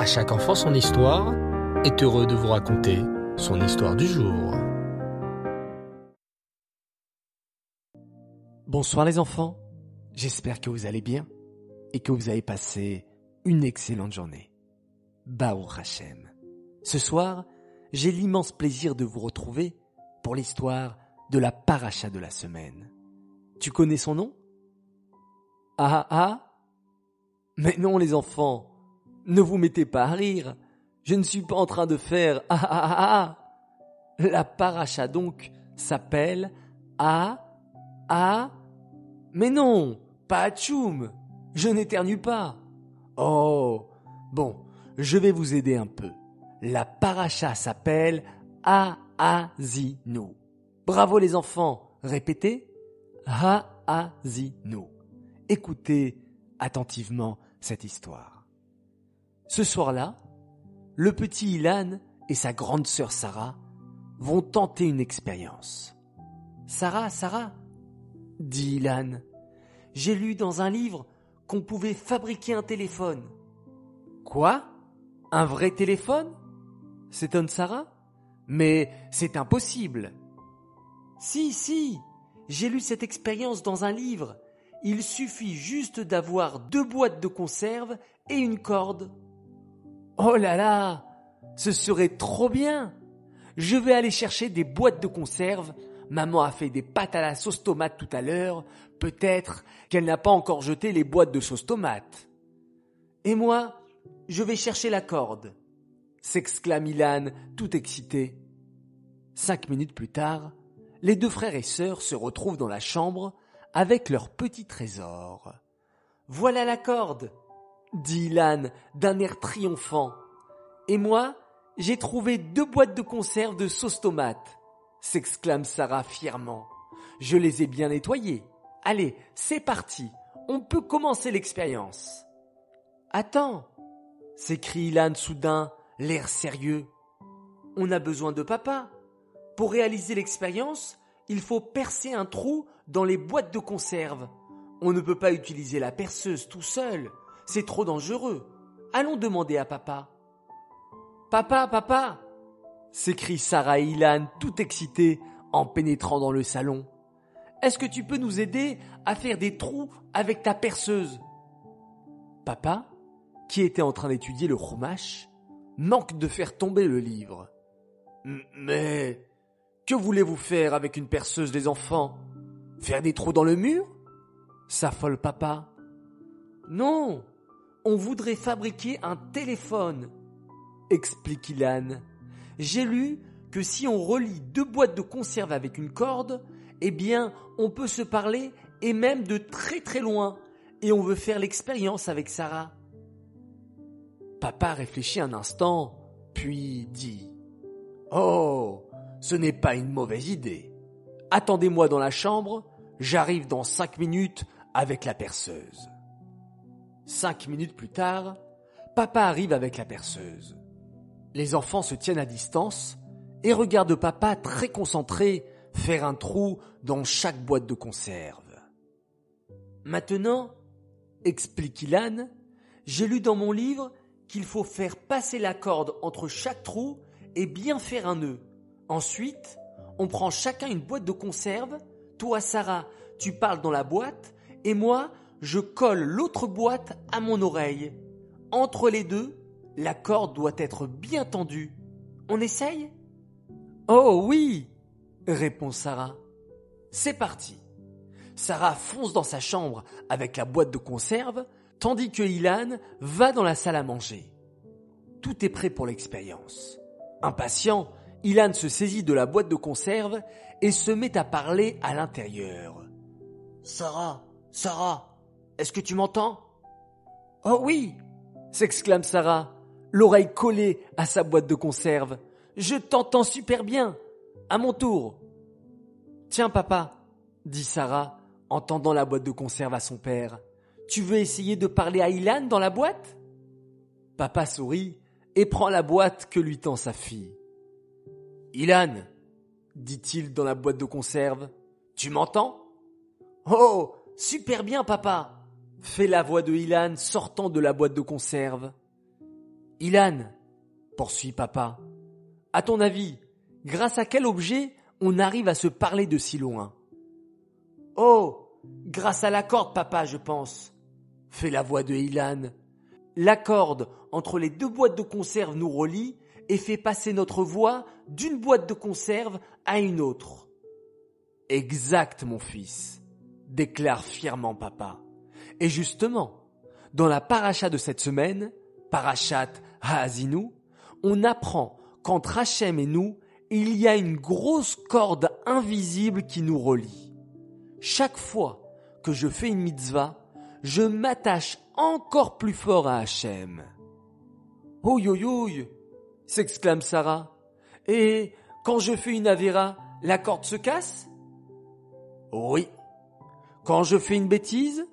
À chaque enfant son histoire est heureux de vous raconter son histoire du jour. Bonsoir les enfants, j'espère que vous allez bien et que vous avez passé une excellente journée. Baou Hachem. Ce soir, j'ai l'immense plaisir de vous retrouver pour l'histoire de la paracha de la semaine. Tu connais son nom? Ah ah Mais non les enfants, ne vous mettez pas à rire. Je ne suis pas en train de faire ah ah ah ah. La paracha donc s'appelle Ah Ah. Mais non, pas Atchoum. Je n'éternue pas. Oh, bon, je vais vous aider un peu. La paracha s'appelle Aazinu. Bravo les enfants, répétez. Haazinu. Écoutez attentivement cette histoire. Ce soir-là, le petit Ilan et sa grande sœur Sarah vont tenter une expérience. Sarah, Sarah, dit Ilan, j'ai lu dans un livre qu'on pouvait fabriquer un téléphone. Quoi? Un vrai téléphone? s'étonne Sarah. Mais c'est impossible. Si, si, j'ai lu cette expérience dans un livre. Il suffit juste d'avoir deux boîtes de conserve et une corde. Oh là là, ce serait trop bien. Je vais aller chercher des boîtes de conserve. Maman a fait des pâtes à la sauce tomate tout à l'heure. Peut-être qu'elle n'a pas encore jeté les boîtes de sauce tomate. Et moi, je vais chercher la corde, s'exclame Ilan, tout excité. Cinq minutes plus tard, les deux frères et sœurs se retrouvent dans la chambre avec leur petit trésor. Voilà la corde, dit Ilan d'un air triomphant. Et moi, j'ai trouvé deux boîtes de conserve de sauce tomate, s'exclame Sarah fièrement. Je les ai bien nettoyées. Allez, c'est parti. On peut commencer l'expérience. Attends, s'écrie Ilan soudain, l'air sérieux. On a besoin de papa. Pour réaliser l'expérience, il faut percer un trou dans les boîtes de conserve. On ne peut pas utiliser la perceuse tout seul. C'est trop dangereux. Allons demander à papa. Papa, papa s'écrie Sarah et Ilan tout excitée en pénétrant dans le salon. Est-ce que tu peux nous aider à faire des trous avec ta perceuse? Papa, qui était en train d'étudier le chumash, manque de faire tomber le livre. Mais que voulez-vous faire avec une perceuse des enfants? Faire des trous dans le mur? S'affole papa. Non, on voudrait fabriquer un téléphone, explique Ilan. J'ai lu que si on relie deux boîtes de conserve avec une corde, eh bien, on peut se parler et même de très très loin. Et on veut faire l'expérience avec Sarah. Papa réfléchit un instant, puis dit Oh, ce n'est pas une mauvaise idée. Attendez-moi dans la chambre, j'arrive dans cinq minutes avec la perceuse. Cinq minutes plus tard, papa arrive avec la perceuse. Les enfants se tiennent à distance et regardent papa très concentré faire un trou dans chaque boîte de conserve. Maintenant, explique Ilan, j'ai lu dans mon livre qu'il faut faire passer la corde entre chaque trou et bien faire un nœud. Ensuite, on prend chacun une boîte de conserve. Toi, Sarah, tu parles dans la boîte et moi, je colle l'autre boîte à mon oreille. Entre les deux, la corde doit être bien tendue. On essaye? Oh oui répond Sarah. C'est parti. Sarah fonce dans sa chambre avec la boîte de conserve, tandis que Ilan va dans la salle à manger. Tout est prêt pour l'expérience. Impatient, Ilan se saisit de la boîte de conserve et se met à parler à l'intérieur. Sarah, Sarah, est-ce que tu m'entends? Oh oui s'exclame Sarah, l'oreille collée à sa boîte de conserve. Je t'entends super bien. À mon tour. Tiens, papa, dit Sarah en tendant la boîte de conserve à son père. Tu veux essayer de parler à Ilan dans la boîte? Papa sourit et prend la boîte que lui tend sa fille. Ilan, dit-il dans la boîte de conserve, tu m'entends? Oh, super bien, papa fait la voix de Ilan sortant de la boîte de conserve. Ilan, poursuit papa, à ton avis, grâce à quel objet on arrive à se parler de si loin? Oh, grâce à la corde, papa, je pense, fait la voix de Ilan. La corde entre les deux boîtes de conserve nous relie et fait passer notre voix d'une boîte de conserve à une autre. Exact, mon fils, déclare fièrement papa. Et justement, dans la paracha de cette semaine, parachat Haazinu, on apprend qu'entre Hachem et nous, il y a une grosse corde invisible qui nous relie. Chaque fois que je fais une mitzvah, je m'attache encore plus fort à Hachem. Ouïe, s'exclame Sarah. Et quand je fais une avéra, la corde se casse? Oui. Quand je fais une bêtise,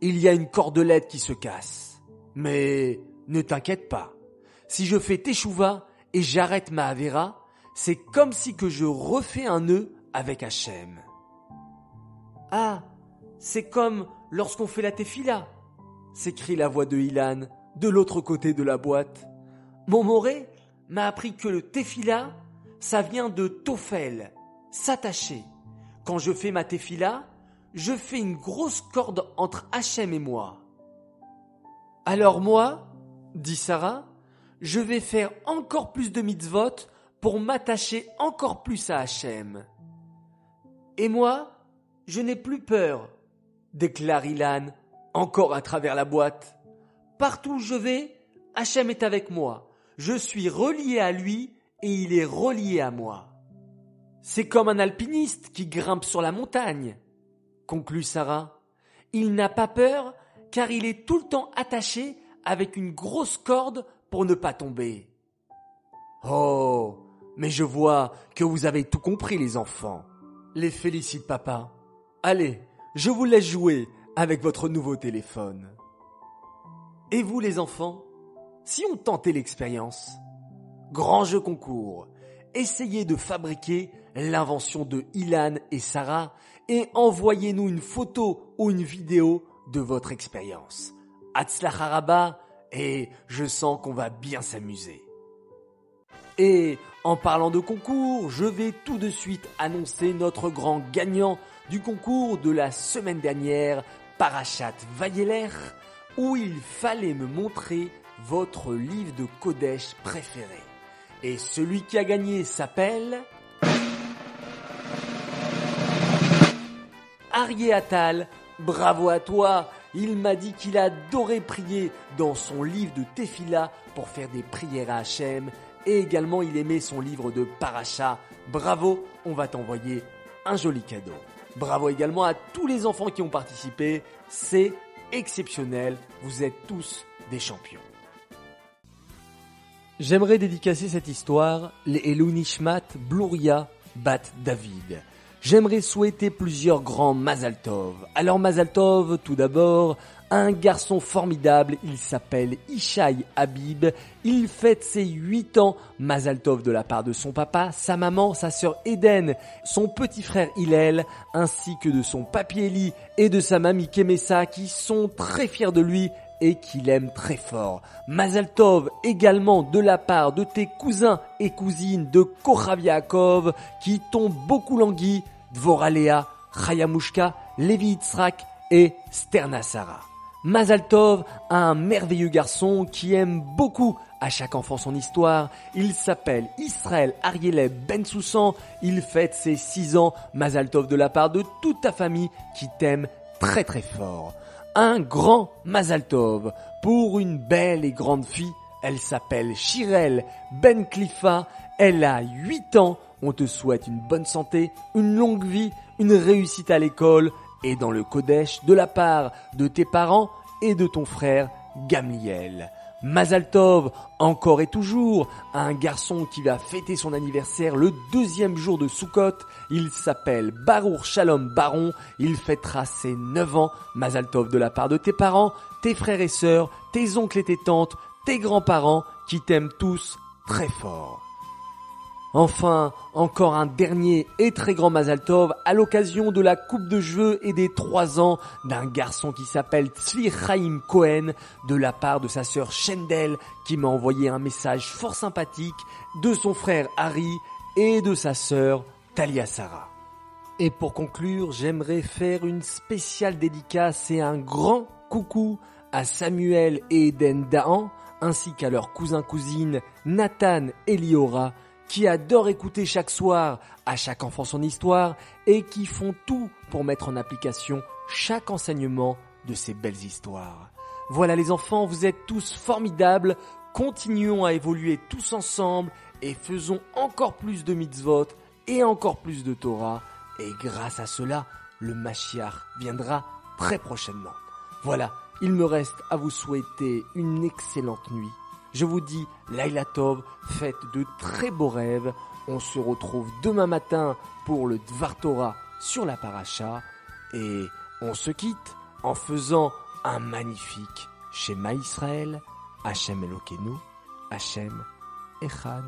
il y a une cordelette qui se casse. Mais ne t'inquiète pas. Si je fais teshuva et j'arrête ma avéra, c'est comme si je refais un nœud avec Hachem. Ah, c'est comme lorsqu'on fait la tefila, s'écrie la voix de Ilan de l'autre côté de la boîte. Mon moré m'a appris que le tefila, ça vient de tofel, s'attacher. Quand je fais ma tefila, je fais une grosse corde entre Hachem et moi. Alors moi, dit Sarah, je vais faire encore plus de mitzvot pour m'attacher encore plus à Hachem. Et moi, je n'ai plus peur, déclare Ilan, encore à travers la boîte. Partout où je vais, Hachem est avec moi. Je suis relié à lui et il est relié à moi. C'est comme un alpiniste qui grimpe sur la montagne, conclut Sarah. Il n'a pas peur car il est tout le temps attaché avec une grosse corde pour ne pas tomber. Oh, mais je vois que vous avez tout compris les enfants. Les félicite papa. Allez, je vous laisse jouer avec votre nouveau téléphone. Et vous les enfants, si on tentait l'expérience Grand jeu concours. Essayez de fabriquer l'invention de Ilan et Sarah et envoyez-nous une photo ou une vidéo de votre expérience. Haraba et je sens qu'on va bien s'amuser. Et en parlant de concours, je vais tout de suite annoncer notre grand gagnant du concours de la semaine dernière, Parachat Vayeler, où il fallait me montrer votre livre de Kodesh préféré. Et celui qui a gagné s'appelle... Arié Attal, bravo à toi il m'a dit qu'il adorait prier dans son livre de Tefila pour faire des prières à Hachem et également il aimait son livre de Paracha. Bravo, on va t'envoyer un joli cadeau. Bravo également à tous les enfants qui ont participé, c'est exceptionnel, vous êtes tous des champions. J'aimerais dédicacer cette histoire les Elunishmat Bluria Bat David. J'aimerais souhaiter plusieurs grands Mazaltov. Alors Mazaltov, tout d'abord, un garçon formidable, il s'appelle Ishaï Habib, il fête ses 8 ans, Mazaltov de la part de son papa, sa maman, sa sœur Eden, son petit frère Hillel, ainsi que de son papi Eli et de sa mamie Kemessa qui sont très fiers de lui et qu'il aime très fort. Mazaltov également de la part de tes cousins et cousines de Kochaviakov qui t'ont beaucoup langui, Dvoralea, Chayamushka, Levi Itzrak et Sternasara. Mazaltov a un merveilleux garçon qui aime beaucoup à chaque enfant son histoire. Il s'appelle Israël Arieleb Ben Soussan. Il fête ses 6 ans. Mazaltov de la part de toute ta famille qui t'aime très très fort un grand Mazaltov pour une belle et grande fille. Elle s'appelle Shirel Ben Klifa. Elle a 8 ans. On te souhaite une bonne santé, une longue vie, une réussite à l'école et dans le Kodesh de la part de tes parents et de ton frère Gamliel. Mazaltov, encore et toujours, un garçon qui va fêter son anniversaire le deuxième jour de Sukkot. Il s'appelle Baruch Shalom Baron. Il fêtera ses 9 ans. Mazaltov de la part de tes parents, tes frères et sœurs, tes oncles et tes tantes, tes grands-parents qui t'aiment tous très fort. Enfin, encore un dernier et très grand Mazal Tov à l'occasion de la coupe de jeu et des trois ans d'un garçon qui s'appelle Tzvi Chaim Cohen de la part de sa sœur Shendel qui m'a envoyé un message fort sympathique de son frère Harry et de sa sœur Talia Sarah. Et pour conclure, j'aimerais faire une spéciale dédicace et un grand coucou à Samuel et Eden Dahan ainsi qu'à leurs cousins-cousines Nathan et Liora qui adorent écouter chaque soir à chaque enfant son histoire et qui font tout pour mettre en application chaque enseignement de ces belles histoires. Voilà les enfants, vous êtes tous formidables, continuons à évoluer tous ensemble et faisons encore plus de mitzvot et encore plus de Torah et grâce à cela, le Mashiach viendra très prochainement. Voilà, il me reste à vous souhaiter une excellente nuit je vous dis, Laila Tov, faites de très beaux rêves. On se retrouve demain matin pour le Dvar Torah sur la paracha. Et on se quitte en faisant un magnifique Shema Israël, Hachem Elokeinu, Hachem Echad.